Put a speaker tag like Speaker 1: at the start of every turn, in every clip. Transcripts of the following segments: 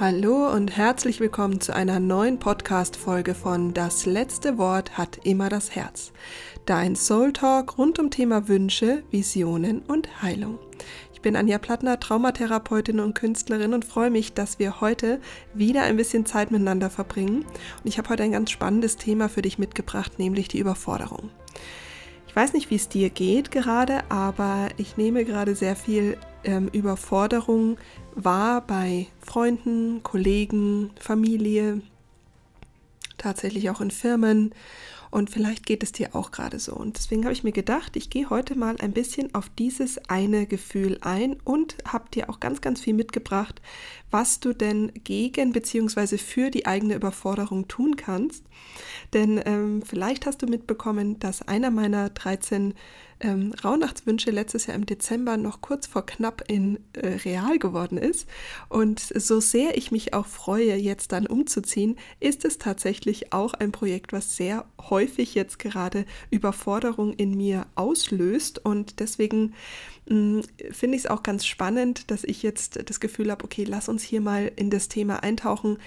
Speaker 1: Hallo und herzlich willkommen zu einer neuen Podcast-Folge von Das letzte Wort hat immer das Herz. Dein Soul Talk rund um Thema Wünsche, Visionen und Heilung. Ich bin Anja Plattner, Traumatherapeutin und Künstlerin und freue mich, dass wir heute wieder ein bisschen Zeit miteinander verbringen. Und ich habe heute ein ganz spannendes Thema für dich mitgebracht, nämlich die Überforderung. Ich weiß nicht, wie es dir geht gerade, aber ich nehme gerade sehr viel ähm, Überforderung war bei Freunden, Kollegen, Familie, tatsächlich auch in Firmen. Und vielleicht geht es dir auch gerade so. Und deswegen habe ich mir gedacht, ich gehe heute mal ein bisschen auf dieses eine Gefühl ein und habe dir auch ganz, ganz viel mitgebracht, was du denn gegen bzw. für die eigene Überforderung tun kannst. Denn ähm, vielleicht hast du mitbekommen, dass einer meiner 13 ähm, Rauhnachtswünsche letztes Jahr im Dezember noch kurz vor knapp in äh, real geworden ist. Und so sehr ich mich auch freue, jetzt dann umzuziehen, ist es tatsächlich auch ein Projekt, was sehr häufig jetzt gerade Überforderung in mir auslöst. Und deswegen hm, finde ich es auch ganz spannend, dass ich jetzt das Gefühl habe, okay, lass uns hier mal in das Thema eintauchen,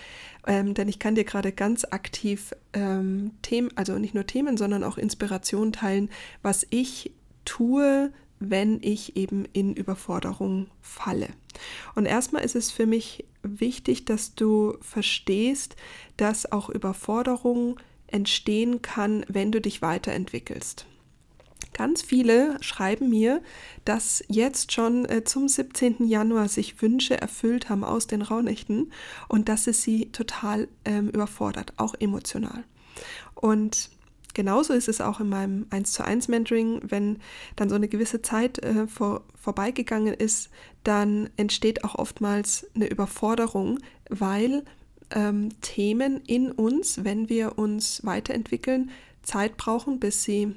Speaker 1: ähm, denn ich kann dir gerade ganz aktiv ähm, Themen, also nicht nur Themen, sondern auch Inspiration teilen, was ich tue, wenn ich eben in Überforderung falle. Und erstmal ist es für mich wichtig, dass du verstehst, dass auch Überforderung entstehen kann, wenn du dich weiterentwickelst. Ganz viele schreiben mir, dass jetzt schon äh, zum 17. Januar sich Wünsche erfüllt haben aus den Rauhnächten und dass es sie total ähm, überfordert, auch emotional. Und genauso ist es auch in meinem 1 zu 1 Mentoring, wenn dann so eine gewisse Zeit äh, vor, vorbeigegangen ist, dann entsteht auch oftmals eine Überforderung, weil ähm, Themen in uns, wenn wir uns weiterentwickeln, Zeit brauchen, bis sie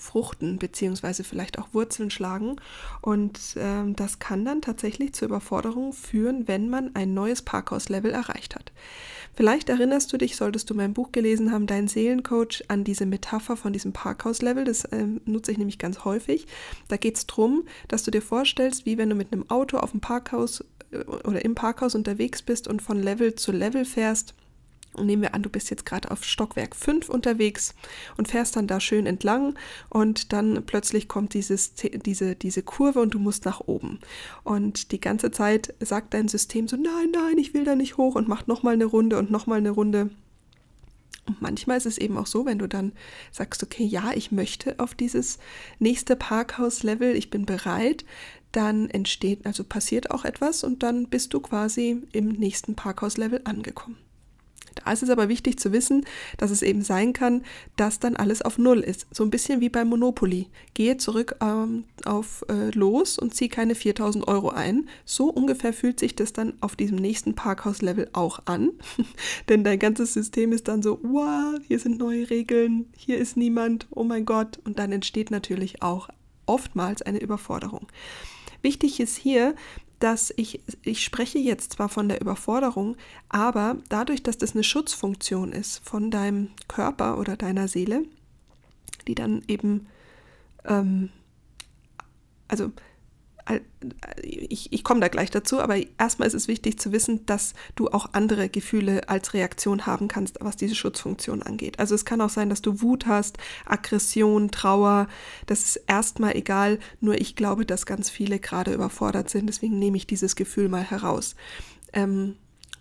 Speaker 1: fruchten beziehungsweise vielleicht auch Wurzeln schlagen. Und ähm, das kann dann tatsächlich zur Überforderung führen, wenn man ein neues Parkhauslevel erreicht hat. Vielleicht erinnerst du dich, solltest du mein Buch gelesen haben, Dein Seelencoach, an diese Metapher von diesem Parkhauslevel. Das äh, nutze ich nämlich ganz häufig. Da geht es darum, dass du dir vorstellst, wie wenn du mit einem Auto auf dem Parkhaus äh, oder im Parkhaus unterwegs bist und von Level zu Level fährst nehmen wir an, du bist jetzt gerade auf Stockwerk 5 unterwegs und fährst dann da schön entlang und dann plötzlich kommt dieses, diese, diese Kurve und du musst nach oben. Und die ganze Zeit sagt dein System so, nein, nein, ich will da nicht hoch und macht nochmal eine Runde und nochmal eine Runde. Und manchmal ist es eben auch so, wenn du dann sagst, okay, ja, ich möchte auf dieses nächste Parkhaus-Level, ich bin bereit, dann entsteht, also passiert auch etwas und dann bist du quasi im nächsten Parkhaus-Level angekommen. Da ist es aber wichtig zu wissen, dass es eben sein kann, dass dann alles auf Null ist. So ein bisschen wie beim Monopoly. Gehe zurück ähm, auf äh, Los und ziehe keine 4000 Euro ein. So ungefähr fühlt sich das dann auf diesem nächsten Parkhauslevel auch an. Denn dein ganzes System ist dann so, wow, hier sind neue Regeln, hier ist niemand, oh mein Gott. Und dann entsteht natürlich auch oftmals eine Überforderung. Wichtig ist hier, dass ich, ich spreche jetzt zwar von der Überforderung, aber dadurch, dass das eine Schutzfunktion ist von deinem Körper oder deiner Seele, die dann eben, ähm, also ich, ich komme da gleich dazu, aber erstmal ist es wichtig zu wissen, dass du auch andere Gefühle als Reaktion haben kannst, was diese Schutzfunktion angeht. Also es kann auch sein, dass du Wut hast, Aggression, Trauer, das ist erstmal egal, nur ich glaube, dass ganz viele gerade überfordert sind, deswegen nehme ich dieses Gefühl mal heraus. Ähm,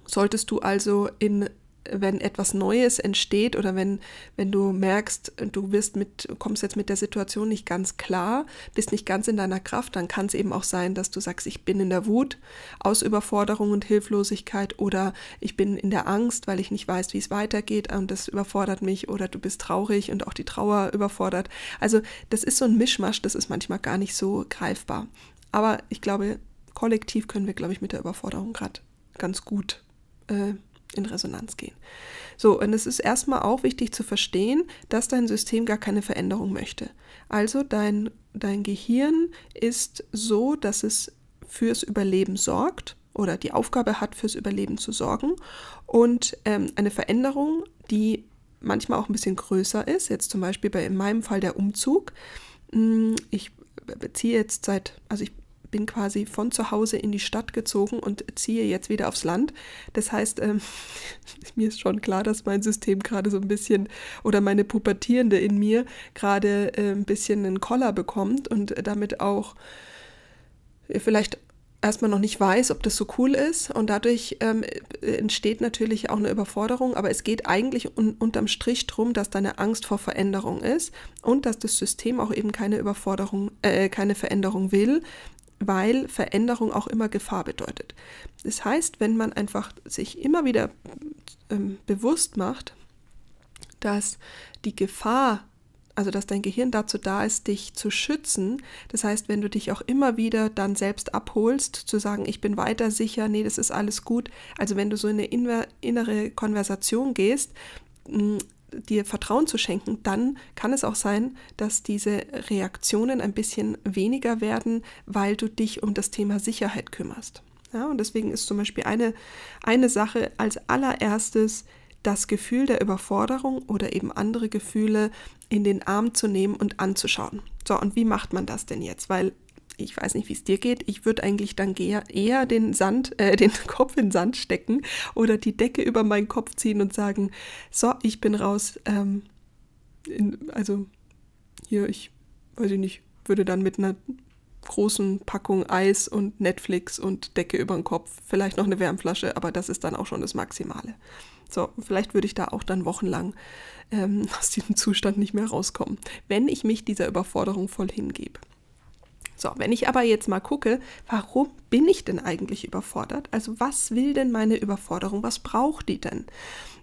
Speaker 1: solltest du also in wenn etwas Neues entsteht oder wenn, wenn du merkst, du wirst mit, kommst jetzt mit der Situation nicht ganz klar, bist nicht ganz in deiner Kraft, dann kann es eben auch sein, dass du sagst, ich bin in der Wut aus Überforderung und Hilflosigkeit oder ich bin in der Angst, weil ich nicht weiß, wie es weitergeht und das überfordert mich oder du bist traurig und auch die Trauer überfordert. Also das ist so ein Mischmasch, das ist manchmal gar nicht so greifbar. Aber ich glaube, kollektiv können wir, glaube ich, mit der Überforderung gerade ganz gut äh, in Resonanz gehen. So, und es ist erstmal auch wichtig zu verstehen, dass dein System gar keine Veränderung möchte. Also dein, dein Gehirn ist so, dass es fürs Überleben sorgt oder die Aufgabe hat, fürs Überleben zu sorgen. Und ähm, eine Veränderung, die manchmal auch ein bisschen größer ist, jetzt zum Beispiel bei in meinem Fall der Umzug. Hm, ich beziehe jetzt seit, also ich bin quasi von zu Hause in die Stadt gezogen und ziehe jetzt wieder aufs Land. Das heißt, ähm, mir ist schon klar, dass mein System gerade so ein bisschen oder meine Pubertierende in mir gerade äh, ein bisschen einen Koller bekommt und damit auch vielleicht erstmal noch nicht weiß, ob das so cool ist. Und dadurch ähm, entsteht natürlich auch eine Überforderung, aber es geht eigentlich un unterm Strich darum, dass da eine Angst vor Veränderung ist und dass das System auch eben keine Überforderung, äh, keine Veränderung will, weil Veränderung auch immer Gefahr bedeutet. Das heißt, wenn man einfach sich immer wieder ähm, bewusst macht, dass die Gefahr also dass dein Gehirn dazu da ist, dich zu schützen. Das heißt, wenn du dich auch immer wieder dann selbst abholst, zu sagen, ich bin weiter sicher, nee, das ist alles gut. Also wenn du so in eine innere Konversation gehst, dir Vertrauen zu schenken, dann kann es auch sein, dass diese Reaktionen ein bisschen weniger werden, weil du dich um das Thema Sicherheit kümmerst. Ja, und deswegen ist zum Beispiel eine, eine Sache als allererstes das Gefühl der Überforderung oder eben andere Gefühle in den Arm zu nehmen und anzuschauen. So, und wie macht man das denn jetzt? Weil ich weiß nicht, wie es dir geht. Ich würde eigentlich dann eher den Sand, äh, den Kopf in den Sand stecken oder die Decke über meinen Kopf ziehen und sagen, so, ich bin raus. Ähm, in, also hier, ich weiß ich nicht, würde dann mit einer großen Packung Eis und Netflix und Decke über den Kopf, vielleicht noch eine Wärmflasche, aber das ist dann auch schon das Maximale. So, vielleicht würde ich da auch dann wochenlang ähm, aus diesem Zustand nicht mehr rauskommen, wenn ich mich dieser Überforderung voll hingebe. So, wenn ich aber jetzt mal gucke, warum bin ich denn eigentlich überfordert? Also was will denn meine Überforderung? Was braucht die denn?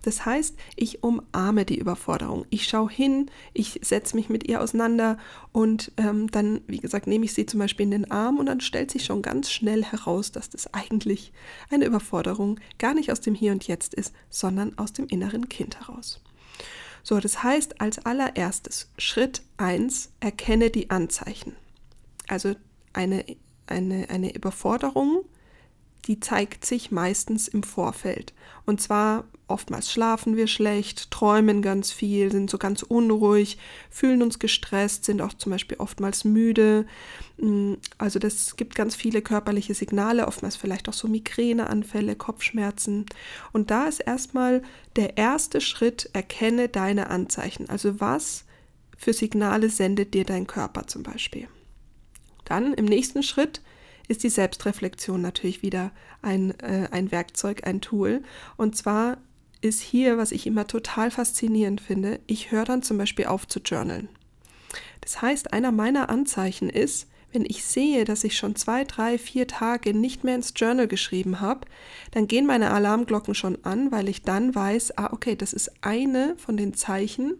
Speaker 1: Das heißt, ich umarme die Überforderung. Ich schaue hin, ich setze mich mit ihr auseinander und ähm, dann, wie gesagt, nehme ich sie zum Beispiel in den Arm und dann stellt sich schon ganz schnell heraus, dass das eigentlich eine Überforderung gar nicht aus dem Hier und Jetzt ist, sondern aus dem inneren Kind heraus. So, das heißt, als allererstes, Schritt 1, erkenne die Anzeichen. Also eine, eine, eine Überforderung, die zeigt sich meistens im Vorfeld. Und zwar oftmals schlafen wir schlecht, träumen ganz viel, sind so ganz unruhig, fühlen uns gestresst, sind auch zum Beispiel oftmals müde. Mm, also das gibt ganz viele körperliche Signale, oftmals vielleicht auch so Migräneanfälle, Kopfschmerzen. Und da ist erstmal der erste Schritt, erkenne deine Anzeichen. Also was für Signale sendet dir dein Körper zum Beispiel. Dann im nächsten Schritt ist die Selbstreflexion natürlich wieder ein, äh, ein Werkzeug, ein Tool. Und zwar ist hier, was ich immer total faszinierend finde, ich höre dann zum Beispiel auf zu journalen. Das heißt, einer meiner Anzeichen ist, wenn ich sehe, dass ich schon zwei, drei, vier Tage nicht mehr ins Journal geschrieben habe, dann gehen meine Alarmglocken schon an, weil ich dann weiß, ah, okay, das ist eine von den Zeichen,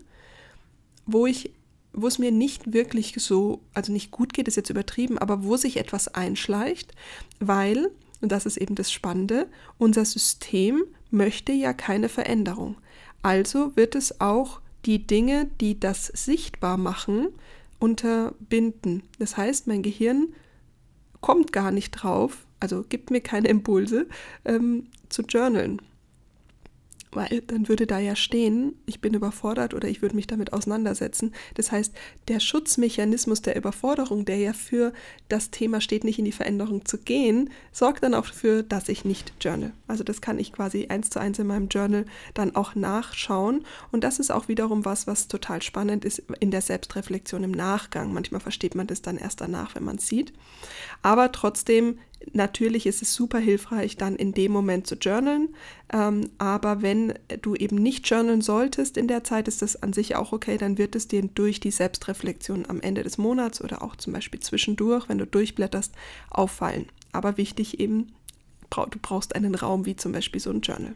Speaker 1: wo ich wo es mir nicht wirklich so, also nicht gut geht, ist jetzt übertrieben, aber wo sich etwas einschleicht, weil, und das ist eben das Spannende, unser System möchte ja keine Veränderung. Also wird es auch die Dinge, die das sichtbar machen, unterbinden. Das heißt, mein Gehirn kommt gar nicht drauf, also gibt mir keine Impulse ähm, zu journalen weil dann würde da ja stehen, ich bin überfordert oder ich würde mich damit auseinandersetzen. Das heißt, der Schutzmechanismus der Überforderung, der ja für das Thema steht, nicht in die Veränderung zu gehen, sorgt dann auch dafür, dass ich nicht journal. Also das kann ich quasi eins zu eins in meinem Journal dann auch nachschauen. Und das ist auch wiederum was, was total spannend ist in der Selbstreflexion im Nachgang. Manchmal versteht man das dann erst danach, wenn man es sieht. Aber trotzdem Natürlich ist es super hilfreich, dann in dem Moment zu journalen, ähm, aber wenn du eben nicht journalen solltest in der Zeit, ist das an sich auch okay, dann wird es dir durch die Selbstreflexion am Ende des Monats oder auch zum Beispiel zwischendurch, wenn du durchblätterst, auffallen. Aber wichtig eben, du brauchst einen Raum wie zum Beispiel so ein Journal.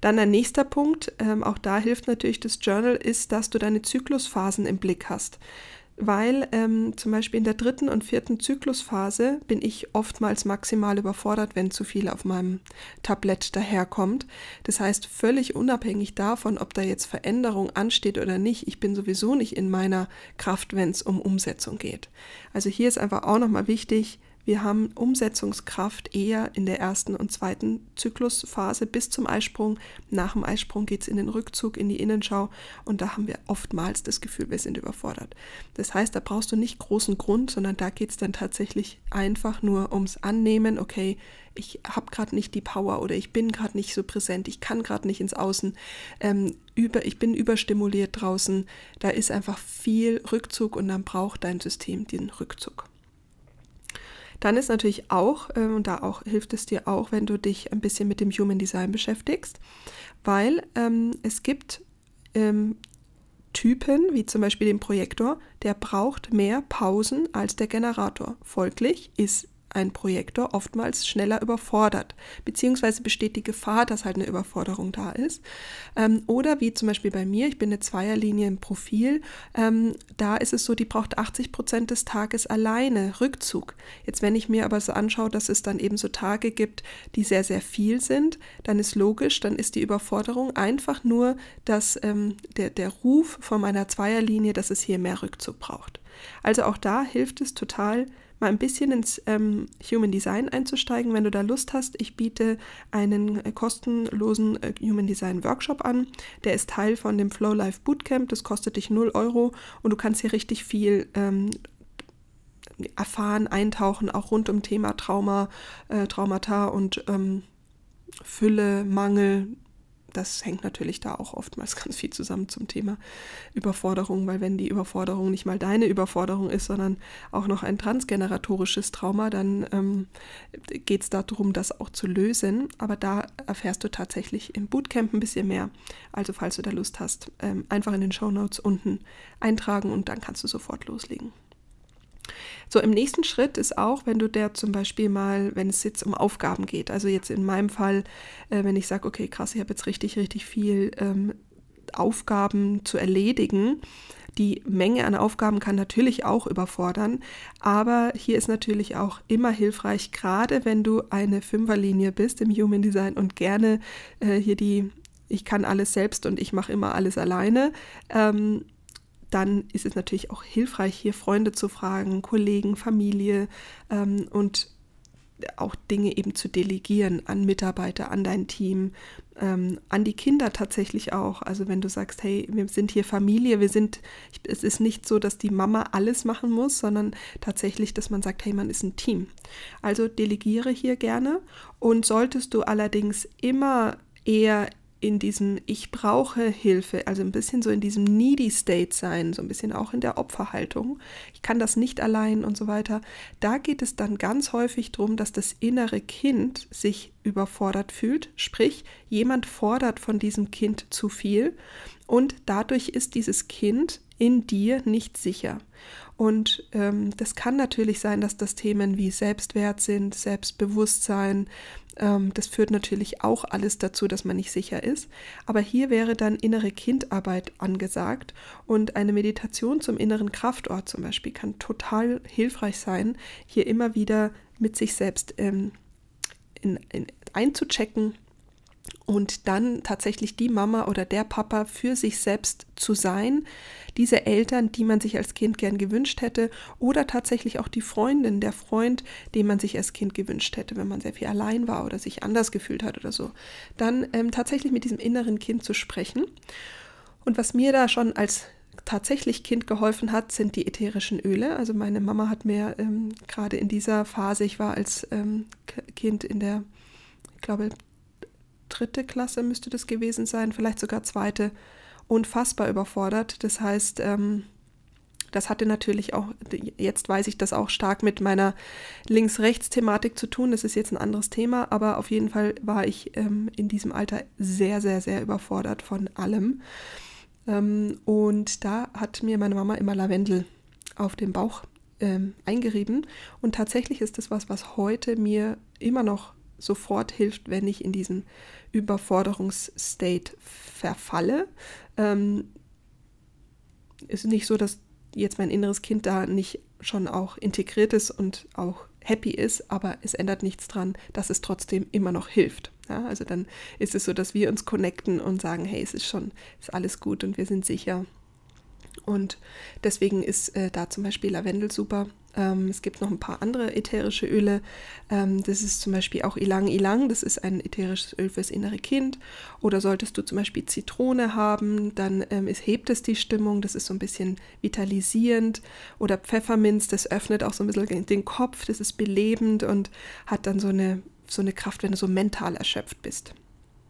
Speaker 1: Dann ein nächster Punkt, ähm, auch da hilft natürlich das Journal, ist, dass du deine Zyklusphasen im Blick hast weil ähm, zum Beispiel in der dritten und vierten Zyklusphase bin ich oftmals maximal überfordert, wenn zu viel auf meinem Tablett daherkommt. Das heißt, völlig unabhängig davon, ob da jetzt Veränderung ansteht oder nicht, ich bin sowieso nicht in meiner Kraft, wenn es um Umsetzung geht. Also hier ist einfach auch nochmal wichtig, Wir haben Umsetzungskraft eher in der ersten und zweiten Zyklusphase bis zum Eisprung. Nach dem Eisprung geht es in den Rückzug, in die Innenschau und da haben wir oftmals das Gefühl, wir sind überfordert. Das heißt, da brauchst du nicht großen Grund, sondern da geht es dann tatsächlich einfach nur ums Annehmen, okay, ich habe gerade nicht die Power oder ich bin gerade nicht so präsent, ich kann gerade nicht ins Außen, ähm, über, ich bin überstimuliert draußen, da ist einfach viel Rückzug und dann braucht dein System den Rückzug. Dann ist natürlich auch, äh, und da auch hilft es dir auch, wenn du dich ein bisschen mit dem Human Design beschäftigst, weil ähm, es gibt ähm, Typen, wie zum Beispiel den Projektor, der braucht mehr Pausen als der Generator. Folglich ist ein Projektor oftmals schneller überfordert, beziehungsweise besteht die Gefahr, dass halt eine Überforderung da ist. Ähm, oder wie zum Beispiel bei mir, ich bin eine Zweierlinie im Profil, ähm, da ist es so, die braucht 80 Prozent des Tages alleine Rückzug. Jetzt, wenn ich mir aber so anschaue, dass es dann eben so Tage gibt, die sehr, sehr viel sind, dann ist logisch, dann ist die Überforderung einfach nur, dass ähm, der, der Ruf von meiner Zweierlinie, dass es hier mehr Rückzug braucht. Also auch da hilft es total, mal ein bisschen ins ähm, Human Design einzusteigen, wenn du da Lust hast. Ich biete einen äh, kostenlosen äh, Human Design Workshop an. Der ist Teil von dem Flow Life Bootcamp. Das kostet dich 0 Euro und du kannst hier richtig viel ähm, erfahren, eintauchen, auch rund um Thema Trauma, äh, Traumata und ähm, Fülle, Mangel, das hängt natürlich da auch oftmals ganz viel zusammen zum Thema Überforderung, weil wenn die Überforderung nicht mal deine Überforderung ist, sondern auch noch ein transgeneratorisches Trauma, dann ähm, geht es darum, das auch zu lösen. Aber da erfährst du tatsächlich im Bootcamp ein bisschen mehr. Also falls du da Lust hast, ähm, einfach in den Show Notes unten eintragen und dann kannst du sofort loslegen. So, im nächsten Schritt ist auch, wenn du der zum Beispiel mal, wenn es jetzt um Aufgaben geht, also jetzt in meinem Fall, äh, wenn ich sage, okay, krass, ich habe jetzt richtig, richtig viel ähm, Aufgaben zu erledigen, die Menge an Aufgaben kann natürlich auch überfordern, aber hier ist natürlich auch immer hilfreich, gerade wenn du eine Fünferlinie bist im Human Design und gerne äh, hier die ich kann alles selbst und ich mache immer alles alleine. Ähm, dann ist es natürlich auch hilfreich, hier Freunde zu fragen, Kollegen, Familie ähm, und auch Dinge eben zu delegieren an Mitarbeiter, an dein Team, ähm, an die Kinder tatsächlich auch. Also wenn du sagst, hey, wir sind hier Familie, wir sind, es ist nicht so, dass die Mama alles machen muss, sondern tatsächlich, dass man sagt, hey, man ist ein Team. Also delegiere hier gerne und solltest du allerdings immer eher in diesem Ich brauche Hilfe, also ein bisschen so in diesem needy State sein, so ein bisschen auch in der Opferhaltung. Ich kann das nicht allein und so weiter. Da geht es dann ganz häufig darum, dass das innere Kind sich überfordert fühlt, sprich jemand fordert von diesem Kind zu viel und dadurch ist dieses Kind in dir nicht sicher. Und ähm, das kann natürlich sein, dass das Themen wie Selbstwert sind, Selbstbewusstsein, ähm, das führt natürlich auch alles dazu, dass man nicht sicher ist. Aber hier wäre dann innere Kindarbeit angesagt und eine Meditation zum inneren Kraftort zum Beispiel kann total hilfreich sein, hier immer wieder mit sich selbst ähm, in, in, einzuchecken und dann tatsächlich die Mama oder der Papa für sich selbst zu sein, diese Eltern, die man sich als Kind gern gewünscht hätte, oder tatsächlich auch die Freundin, der Freund, den man sich als Kind gewünscht hätte, wenn man sehr viel allein war oder sich anders gefühlt hat oder so, dann ähm, tatsächlich mit diesem inneren Kind zu sprechen. Und was mir da schon als tatsächlich Kind geholfen hat, sind die ätherischen Öle. Also meine Mama hat mir ähm, gerade in dieser Phase, ich war als ähm, Kind in der, ich glaube, dritte Klasse müsste das gewesen sein, vielleicht sogar zweite, unfassbar überfordert. Das heißt, ähm, das hatte natürlich auch, jetzt weiß ich das auch stark mit meiner Links-Rechts-Thematik zu tun. Das ist jetzt ein anderes Thema, aber auf jeden Fall war ich ähm, in diesem Alter sehr, sehr, sehr überfordert von allem. Ähm, und da hat mir meine Mama immer Lavendel auf den Bauch ähm, eingerieben. Und tatsächlich ist das was, was heute mir immer noch sofort hilft, wenn ich in diesen Überforderungsstate verfalle. Ähm, ist nicht so, dass jetzt mein inneres Kind da nicht schon auch integriert ist und auch happy ist, aber es ändert nichts dran, dass es trotzdem immer noch hilft. Ja, also dann ist es so, dass wir uns connecten und sagen, hey, es ist schon, ist alles gut und wir sind sicher. Und deswegen ist äh, da zum Beispiel Lavendel super. Ähm, es gibt noch ein paar andere ätherische Öle. Ähm, das ist zum Beispiel auch Ilang Ilang, das ist ein ätherisches Öl fürs innere Kind. Oder solltest du zum Beispiel Zitrone haben, dann ähm, es hebt es die Stimmung, das ist so ein bisschen vitalisierend. Oder Pfefferminz, das öffnet auch so ein bisschen den Kopf, das ist belebend und hat dann so eine, so eine Kraft, wenn du so mental erschöpft bist.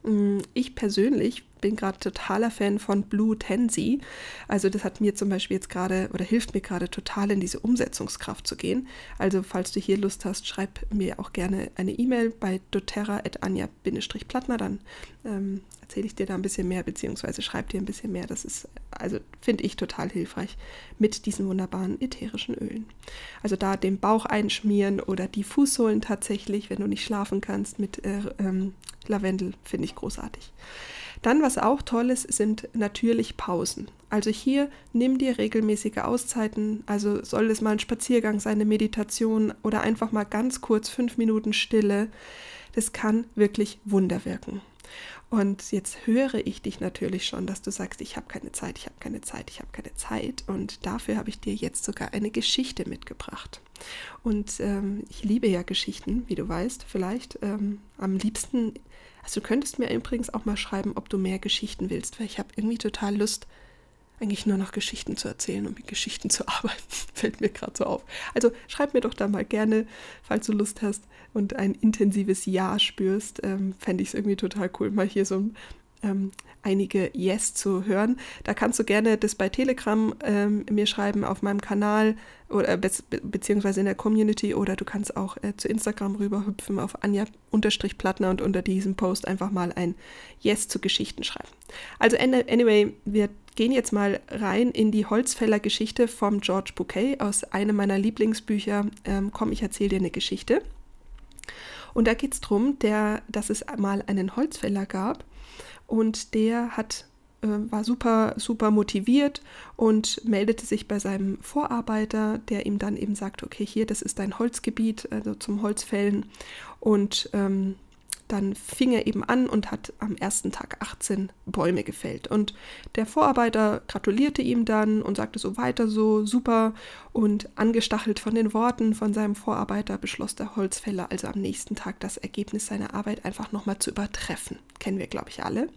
Speaker 1: Mm, ich persönlich bin gerade totaler Fan von Blue Tansy. Also das hat mir zum Beispiel jetzt gerade oder hilft mir gerade total in diese Umsetzungskraft zu gehen. Also falls du hier Lust hast, schreib mir auch gerne eine E-Mail bei doterra.anja-plattner, dann ähm, erzähle ich dir da ein bisschen mehr, beziehungsweise schreib dir ein bisschen mehr. Das ist, also finde ich total hilfreich mit diesen wunderbaren ätherischen Ölen. Also da den Bauch einschmieren oder die Fußsohlen tatsächlich, wenn du nicht schlafen kannst, mit äh, ähm, Lavendel, finde ich großartig. Dann, was auch toll ist, sind natürlich Pausen. Also hier nimm dir regelmäßige Auszeiten, also soll es mal ein Spaziergang sein, eine Meditation oder einfach mal ganz kurz fünf Minuten Stille. Das kann wirklich Wunder wirken. Und jetzt höre ich dich natürlich schon, dass du sagst, ich habe keine Zeit, ich habe keine Zeit, ich habe keine Zeit. Und dafür habe ich dir jetzt sogar eine Geschichte mitgebracht. Und ähm, ich liebe ja Geschichten, wie du weißt, vielleicht ähm, am liebsten also du könntest mir übrigens auch mal schreiben, ob du mehr Geschichten willst, weil ich habe irgendwie total Lust, eigentlich nur noch Geschichten zu erzählen und mit Geschichten zu arbeiten. Fällt mir gerade so auf. Also schreib mir doch da mal gerne, falls du Lust hast und ein intensives Ja spürst. Ähm, Fände ich es irgendwie total cool, mal hier so ein ähm, einige Yes zu hören. Da kannst du gerne das bei Telegram ähm, mir schreiben auf meinem Kanal oder be beziehungsweise in der Community oder du kannst auch äh, zu Instagram rüberhüpfen auf Anja-Plattner und unter diesem Post einfach mal ein Yes zu Geschichten schreiben. Also anyway, wir gehen jetzt mal rein in die Holzfäller-Geschichte vom George Bouquet aus einem meiner Lieblingsbücher. Ähm, komm, ich erzähle dir eine Geschichte. Und da geht es darum, dass es mal einen Holzfäller gab und der hat äh, war super, super motiviert und meldete sich bei seinem Vorarbeiter, der ihm dann eben sagt, okay, hier, das ist dein Holzgebiet, also zum Holzfällen. Und ähm, dann fing er eben an und hat am ersten Tag 18 Bäume gefällt. Und der Vorarbeiter gratulierte ihm dann und sagte so weiter so, super. Und angestachelt von den Worten von seinem Vorarbeiter beschloss der Holzfäller also am nächsten Tag das Ergebnis seiner Arbeit einfach nochmal zu übertreffen. Kennen wir, glaube ich, alle.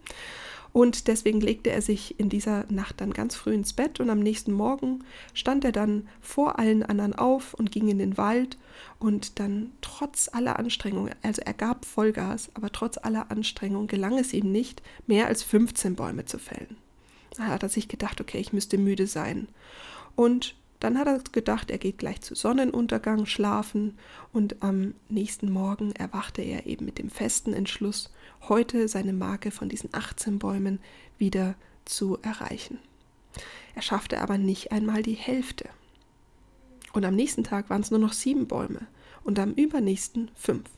Speaker 1: Und deswegen legte er sich in dieser Nacht dann ganz früh ins Bett und am nächsten Morgen stand er dann vor allen anderen auf und ging in den Wald und dann trotz aller Anstrengungen, also er gab Vollgas, aber trotz aller Anstrengungen gelang es ihm nicht, mehr als 15 Bäume zu fällen. Da hat er sich gedacht, okay, ich müsste müde sein. Und dann hat er gedacht, er geht gleich zu Sonnenuntergang schlafen und am nächsten Morgen erwachte er eben mit dem festen Entschluss, heute seine Marke von diesen 18 Bäumen wieder zu erreichen. Er schaffte aber nicht einmal die Hälfte. Und am nächsten Tag waren es nur noch sieben Bäume und am übernächsten fünf.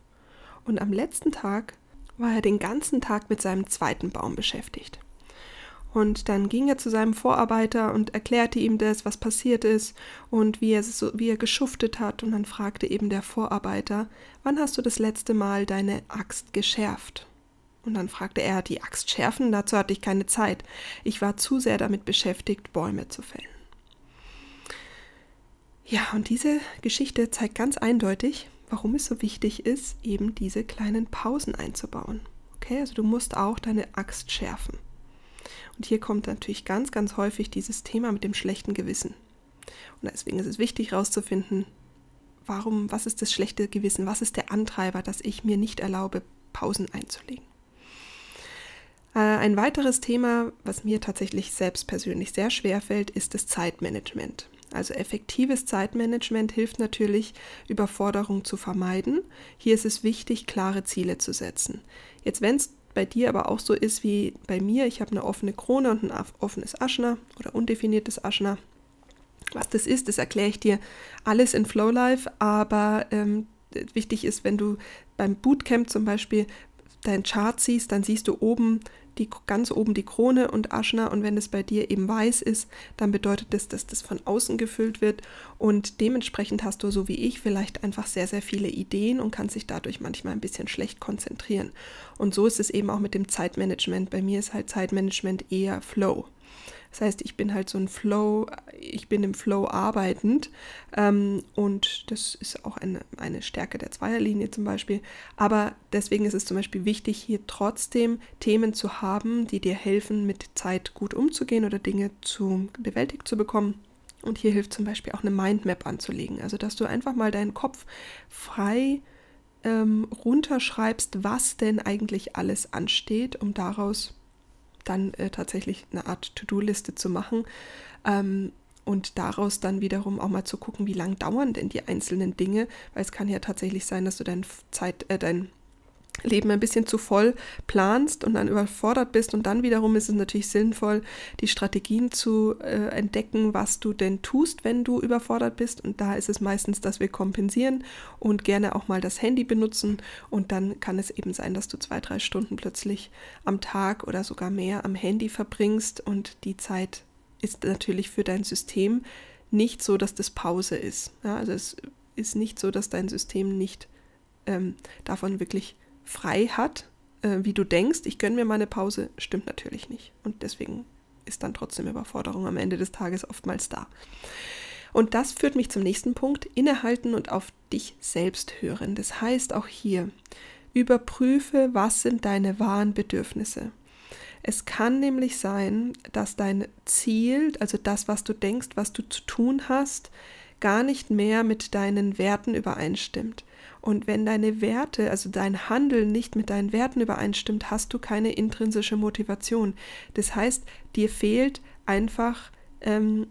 Speaker 1: Und am letzten Tag war er den ganzen Tag mit seinem zweiten Baum beschäftigt. Und dann ging er zu seinem Vorarbeiter und erklärte ihm das, was passiert ist und wie er, so, wie er geschuftet hat. Und dann fragte eben der Vorarbeiter, wann hast du das letzte Mal deine Axt geschärft? Und dann fragte er, die Axt schärfen? Dazu hatte ich keine Zeit. Ich war zu sehr damit beschäftigt, Bäume zu fällen. Ja, und diese Geschichte zeigt ganz eindeutig, warum es so wichtig ist, eben diese kleinen Pausen einzubauen. Okay, also du musst auch deine Axt schärfen. Und hier kommt natürlich ganz, ganz häufig dieses Thema mit dem schlechten Gewissen. Und deswegen ist es wichtig herauszufinden, warum, was ist das schlechte Gewissen, was ist der Antreiber, dass ich mir nicht erlaube, Pausen einzulegen. Äh, ein weiteres Thema, was mir tatsächlich selbst persönlich sehr schwer fällt, ist das Zeitmanagement. Also effektives Zeitmanagement hilft natürlich, Überforderung zu vermeiden. Hier ist es wichtig, klare Ziele zu setzen. Jetzt, wenn es bei dir aber auch so ist wie bei mir. Ich habe eine offene Krone und ein offenes Aschner oder undefiniertes Aschner. Was das ist, das erkläre ich dir alles in Flowlife, aber ähm, wichtig ist, wenn du beim Bootcamp zum Beispiel deinen Chart siehst, dann siehst du oben die, ganz oben die Krone und Aschna und wenn es bei dir eben weiß ist, dann bedeutet das, dass das von außen gefüllt wird und dementsprechend hast du, so wie ich, vielleicht einfach sehr, sehr viele Ideen und kannst dich dadurch manchmal ein bisschen schlecht konzentrieren. Und so ist es eben auch mit dem Zeitmanagement. Bei mir ist halt Zeitmanagement eher Flow. Das heißt, ich bin halt so ein Flow, ich bin im Flow arbeitend ähm, und das ist auch eine, eine Stärke der Zweierlinie zum Beispiel. Aber deswegen ist es zum Beispiel wichtig, hier trotzdem Themen zu haben, die dir helfen, mit Zeit gut umzugehen oder Dinge zu bewältigt zu bekommen. Und hier hilft zum Beispiel auch eine Mindmap anzulegen. Also, dass du einfach mal deinen Kopf frei ähm, runterschreibst, was denn eigentlich alles ansteht, um daraus dann äh, tatsächlich eine Art To-Do-Liste zu machen ähm, und daraus dann wiederum auch mal zu gucken, wie lang dauern denn die einzelnen Dinge, weil es kann ja tatsächlich sein, dass du dein Zeit, äh, dein Leben ein bisschen zu voll planst und dann überfordert bist. Und dann wiederum ist es natürlich sinnvoll, die Strategien zu äh, entdecken, was du denn tust, wenn du überfordert bist. Und da ist es meistens, dass wir kompensieren und gerne auch mal das Handy benutzen. Und dann kann es eben sein, dass du zwei, drei Stunden plötzlich am Tag oder sogar mehr am Handy verbringst. Und die Zeit ist natürlich für dein System nicht so, dass das Pause ist. Ja, also es ist nicht so, dass dein System nicht ähm, davon wirklich frei hat, äh, wie du denkst, ich gönne mir meine Pause, stimmt natürlich nicht. Und deswegen ist dann trotzdem Überforderung am Ende des Tages oftmals da. Und das führt mich zum nächsten Punkt, innehalten und auf dich selbst hören. Das heißt auch hier, überprüfe, was sind deine wahren Bedürfnisse. Es kann nämlich sein, dass dein Ziel, also das, was du denkst, was du zu tun hast, gar nicht mehr mit deinen Werten übereinstimmt. Und wenn deine Werte, also dein Handeln nicht mit deinen Werten übereinstimmt, hast du keine intrinsische Motivation. Das heißt, dir fehlt einfach ähm,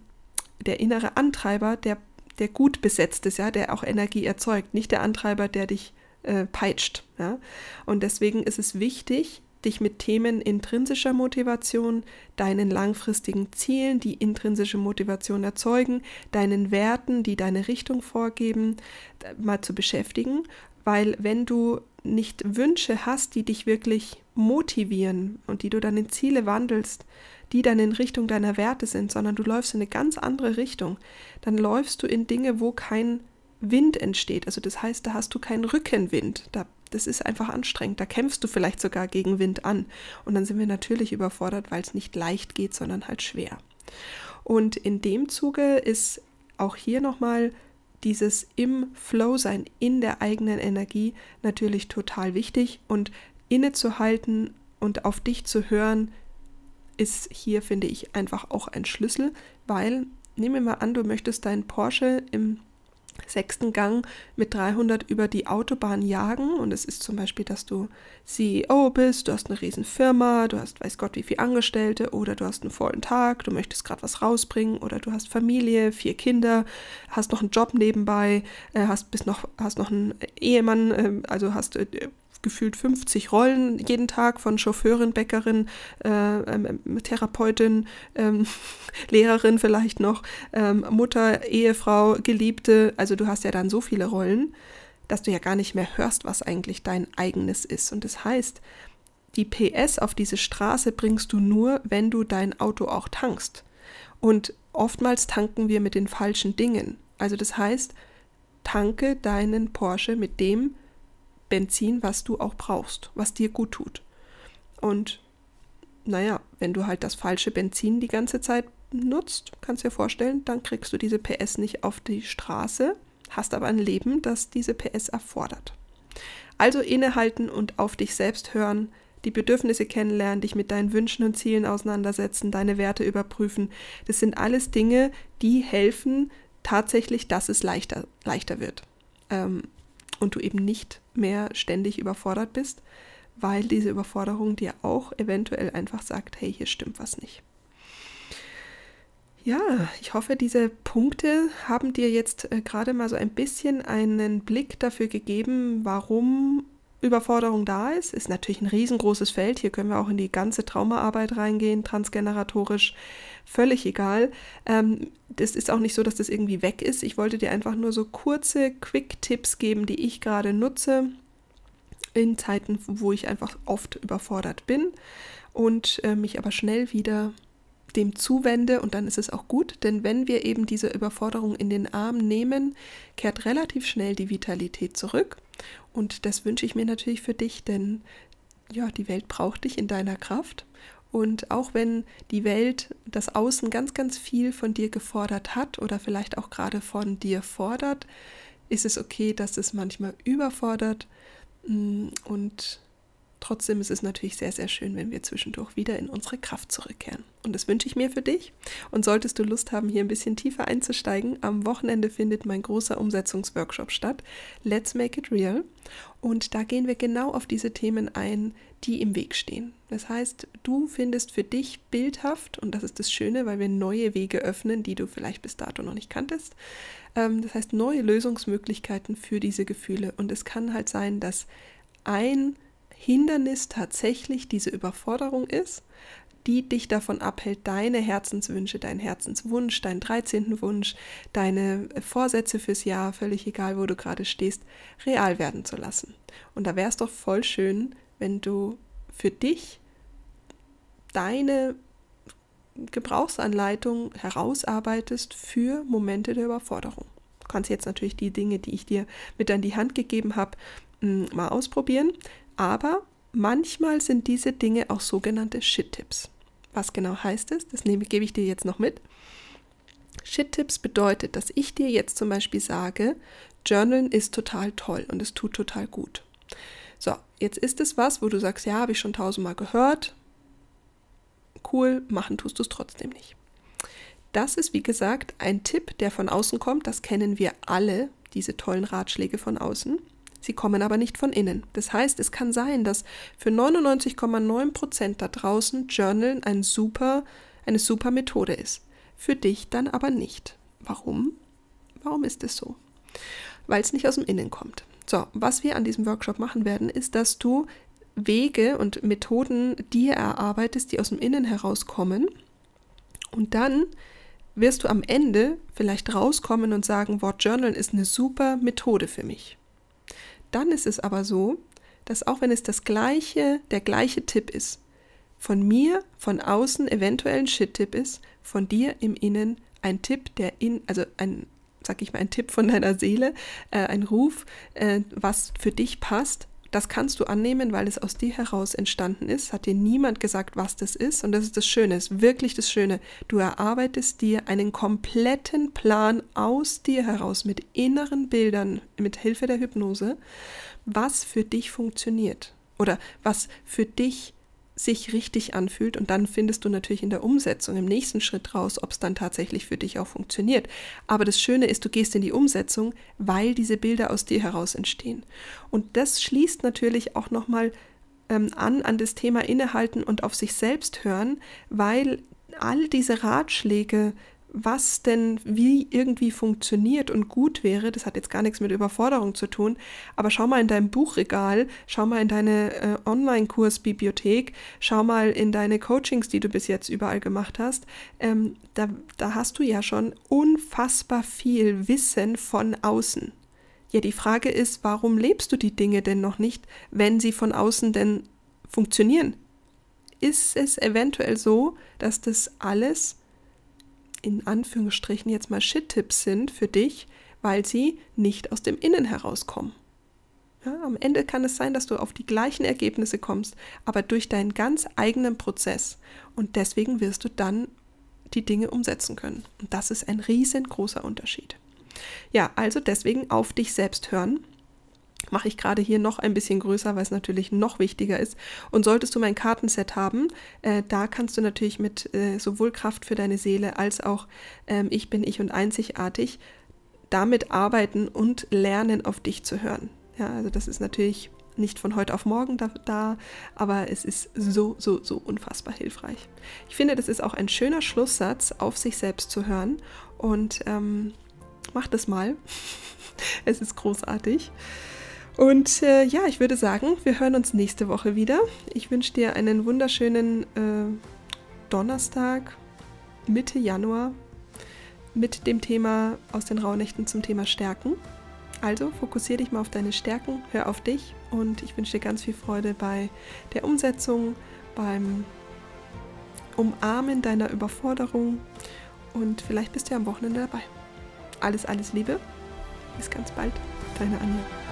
Speaker 1: der innere Antreiber, der, der gut besetzt ist, ja, der auch Energie erzeugt, nicht der Antreiber, der dich äh, peitscht. Ja. Und deswegen ist es wichtig, dich mit Themen intrinsischer Motivation, deinen langfristigen Zielen, die intrinsische Motivation erzeugen, deinen Werten, die deine Richtung vorgeben, mal zu beschäftigen, weil wenn du nicht Wünsche hast, die dich wirklich motivieren und die du dann in Ziele wandelst, die dann in Richtung deiner Werte sind, sondern du läufst in eine ganz andere Richtung, dann läufst du in Dinge, wo kein Wind entsteht. Also das heißt, da hast du keinen Rückenwind. Da das ist einfach anstrengend. Da kämpfst du vielleicht sogar gegen Wind an. Und dann sind wir natürlich überfordert, weil es nicht leicht geht, sondern halt schwer. Und in dem Zuge ist auch hier nochmal dieses im Flow sein, in der eigenen Energie natürlich total wichtig. Und innezuhalten und auf dich zu hören, ist hier, finde ich, einfach auch ein Schlüssel, weil, nehmen wir mal an, du möchtest deinen Porsche im sechsten Gang mit 300 über die Autobahn jagen. Und es ist zum Beispiel, dass du CEO bist, du hast eine riesen Firma, du hast weiß Gott wie viele Angestellte oder du hast einen vollen Tag, du möchtest gerade was rausbringen oder du hast Familie, vier Kinder, hast noch einen Job nebenbei, äh, hast, bist noch, hast noch einen Ehemann, ähm, also hast äh, gefühlt 50 Rollen jeden Tag von Chauffeurin, Bäckerin, äh, ähm, Therapeutin, ähm, Lehrerin vielleicht noch, ähm, Mutter, Ehefrau, Geliebte. Also du hast ja dann so viele Rollen, dass du ja gar nicht mehr hörst, was eigentlich dein eigenes ist. Und das heißt, die PS auf diese Straße bringst du nur, wenn du dein Auto auch tankst. Und oftmals tanken wir mit den falschen Dingen. Also das heißt, tanke deinen Porsche mit dem, Benzin, was du auch brauchst, was dir gut tut. Und naja, wenn du halt das falsche Benzin die ganze Zeit nutzt, kannst du dir vorstellen, dann kriegst du diese PS nicht auf die Straße, hast aber ein Leben, das diese PS erfordert. Also innehalten und auf dich selbst hören, die Bedürfnisse kennenlernen, dich mit deinen Wünschen und Zielen auseinandersetzen, deine Werte überprüfen. Das sind alles Dinge, die helfen tatsächlich, dass es leichter, leichter wird. Ähm, und du eben nicht mehr ständig überfordert bist, weil diese Überforderung dir auch eventuell einfach sagt, hey, hier stimmt was nicht. Ja, ich hoffe, diese Punkte haben dir jetzt äh, gerade mal so ein bisschen einen Blick dafür gegeben, warum Überforderung da ist. Ist natürlich ein riesengroßes Feld. Hier können wir auch in die ganze Traumaarbeit reingehen, transgeneratorisch. Völlig egal. Ähm, das ist auch nicht so, dass das irgendwie weg ist. Ich wollte dir einfach nur so kurze Quick-Tipps geben, die ich gerade nutze in Zeiten, wo ich einfach oft überfordert bin und äh, mich aber schnell wieder dem zuwende und dann ist es auch gut, denn wenn wir eben diese Überforderung in den Arm nehmen, kehrt relativ schnell die Vitalität zurück. Und das wünsche ich mir natürlich für dich, denn ja, die Welt braucht dich in deiner Kraft. Und auch wenn die Welt, das Außen ganz, ganz viel von dir gefordert hat oder vielleicht auch gerade von dir fordert, ist es okay, dass es manchmal überfordert. Mm, und Trotzdem ist es natürlich sehr, sehr schön, wenn wir zwischendurch wieder in unsere Kraft zurückkehren. Und das wünsche ich mir für dich. Und solltest du Lust haben, hier ein bisschen tiefer einzusteigen, am Wochenende findet mein großer Umsetzungsworkshop statt. Let's Make It Real. Und da gehen wir genau auf diese Themen ein, die im Weg stehen. Das heißt, du findest für dich bildhaft, und das ist das Schöne, weil wir neue Wege öffnen, die du vielleicht bis dato noch nicht kanntest. Ähm, das heißt, neue Lösungsmöglichkeiten für diese Gefühle. Und es kann halt sein, dass ein Hindernis tatsächlich diese Überforderung ist, die dich davon abhält, deine Herzenswünsche, deinen Herzenswunsch, deinen 13. Wunsch, deine Vorsätze fürs Jahr, völlig egal, wo du gerade stehst, real werden zu lassen. Und da wäre es doch voll schön, wenn du für dich deine Gebrauchsanleitung herausarbeitest für Momente der Überforderung. Du kannst jetzt natürlich die Dinge, die ich dir mit an die Hand gegeben habe, mal ausprobieren. Aber manchmal sind diese Dinge auch sogenannte Shit-Tipps. Was genau heißt es? Das nehme, gebe ich dir jetzt noch mit. Shit-Tipps bedeutet, dass ich dir jetzt zum Beispiel sage, Journalen ist total toll und es tut total gut. So, jetzt ist es was, wo du sagst, ja, habe ich schon tausendmal gehört. Cool, machen tust du es trotzdem nicht. Das ist, wie gesagt, ein Tipp, der von außen kommt. Das kennen wir alle, diese tollen Ratschläge von außen. Sie kommen aber nicht von innen. Das heißt, es kann sein, dass für 99,9 Prozent da draußen Journalen ein super, eine super Methode ist. Für dich dann aber nicht. Warum? Warum ist es so? Weil es nicht aus dem Innen kommt. So, was wir an diesem Workshop machen werden, ist, dass du Wege und Methoden dir erarbeitest, die aus dem Innen herauskommen. Und dann wirst du am Ende vielleicht rauskommen und sagen, Wort Journal ist eine super Methode für mich. Dann ist es aber so, dass auch wenn es das gleiche, der gleiche Tipp ist, von mir von außen eventuell ein Shit-Tipp ist, von dir im Innen ein Tipp, der in, also ein, sag ich mal, ein Tipp von deiner Seele, äh, ein Ruf, äh, was für dich passt, das kannst du annehmen, weil es aus dir heraus entstanden ist. Hat dir niemand gesagt, was das ist. Und das ist das Schöne, ist wirklich das Schöne. Du erarbeitest dir einen kompletten Plan aus dir heraus mit inneren Bildern, mit Hilfe der Hypnose, was für dich funktioniert. Oder was für dich funktioniert sich richtig anfühlt und dann findest du natürlich in der Umsetzung im nächsten Schritt raus, ob es dann tatsächlich für dich auch funktioniert. Aber das Schöne ist, du gehst in die Umsetzung, weil diese Bilder aus dir heraus entstehen. Und das schließt natürlich auch nochmal ähm, an an das Thema innehalten und auf sich selbst hören, weil all diese Ratschläge, was denn wie irgendwie funktioniert und gut wäre, das hat jetzt gar nichts mit Überforderung zu tun, aber schau mal in dein Buchregal, schau mal in deine äh, Online-Kursbibliothek, schau mal in deine Coachings, die du bis jetzt überall gemacht hast, ähm, da, da hast du ja schon unfassbar viel Wissen von außen. Ja, die Frage ist, warum lebst du die Dinge denn noch nicht, wenn sie von außen denn funktionieren? Ist es eventuell so, dass das alles in Anführungsstrichen jetzt mal Shit-Tipps sind für dich, weil sie nicht aus dem Innen herauskommen. Ja, am Ende kann es sein, dass du auf die gleichen Ergebnisse kommst, aber durch deinen ganz eigenen Prozess. Und deswegen wirst du dann die Dinge umsetzen können. Und das ist ein riesengroßer Unterschied. Ja, also deswegen auf dich selbst hören mache ich gerade hier noch ein bisschen größer, weil es natürlich noch wichtiger ist. Und solltest du mein Kartenset haben, äh, da kannst du natürlich mit äh, sowohl Kraft für deine Seele als auch ähm, Ich bin ich und einzigartig damit arbeiten und lernen, auf dich zu hören. Ja, also das ist natürlich nicht von heute auf morgen da, da, aber es ist so, so, so unfassbar hilfreich. Ich finde, das ist auch ein schöner Schlusssatz, auf sich selbst zu hören und ähm, mach das mal. es ist großartig. Und äh, ja, ich würde sagen, wir hören uns nächste Woche wieder. Ich wünsche dir einen wunderschönen äh, Donnerstag, Mitte Januar, mit dem Thema aus den Rauhnächten zum Thema Stärken. Also fokussiere dich mal auf deine Stärken, hör auf dich und ich wünsche dir ganz viel Freude bei der Umsetzung, beim Umarmen deiner Überforderung und vielleicht bist du ja am Wochenende dabei. Alles, alles Liebe. Bis ganz bald. Deine Anja.